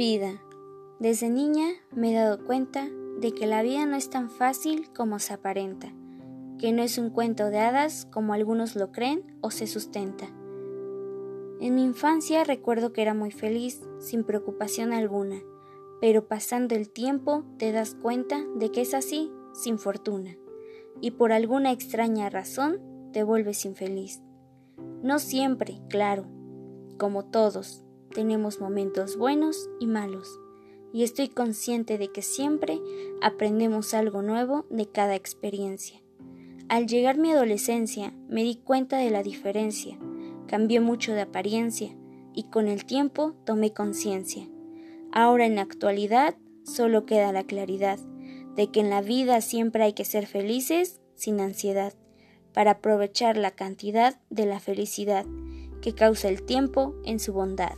Vida. Desde niña me he dado cuenta de que la vida no es tan fácil como se aparenta, que no es un cuento de hadas como algunos lo creen o se sustenta. En mi infancia recuerdo que era muy feliz, sin preocupación alguna, pero pasando el tiempo te das cuenta de que es así, sin fortuna, y por alguna extraña razón te vuelves infeliz. No siempre, claro, como todos, tenemos momentos buenos y malos, y estoy consciente de que siempre aprendemos algo nuevo de cada experiencia. Al llegar mi adolescencia me di cuenta de la diferencia, cambié mucho de apariencia y con el tiempo tomé conciencia. Ahora en la actualidad solo queda la claridad de que en la vida siempre hay que ser felices sin ansiedad, para aprovechar la cantidad de la felicidad que causa el tiempo en su bondad.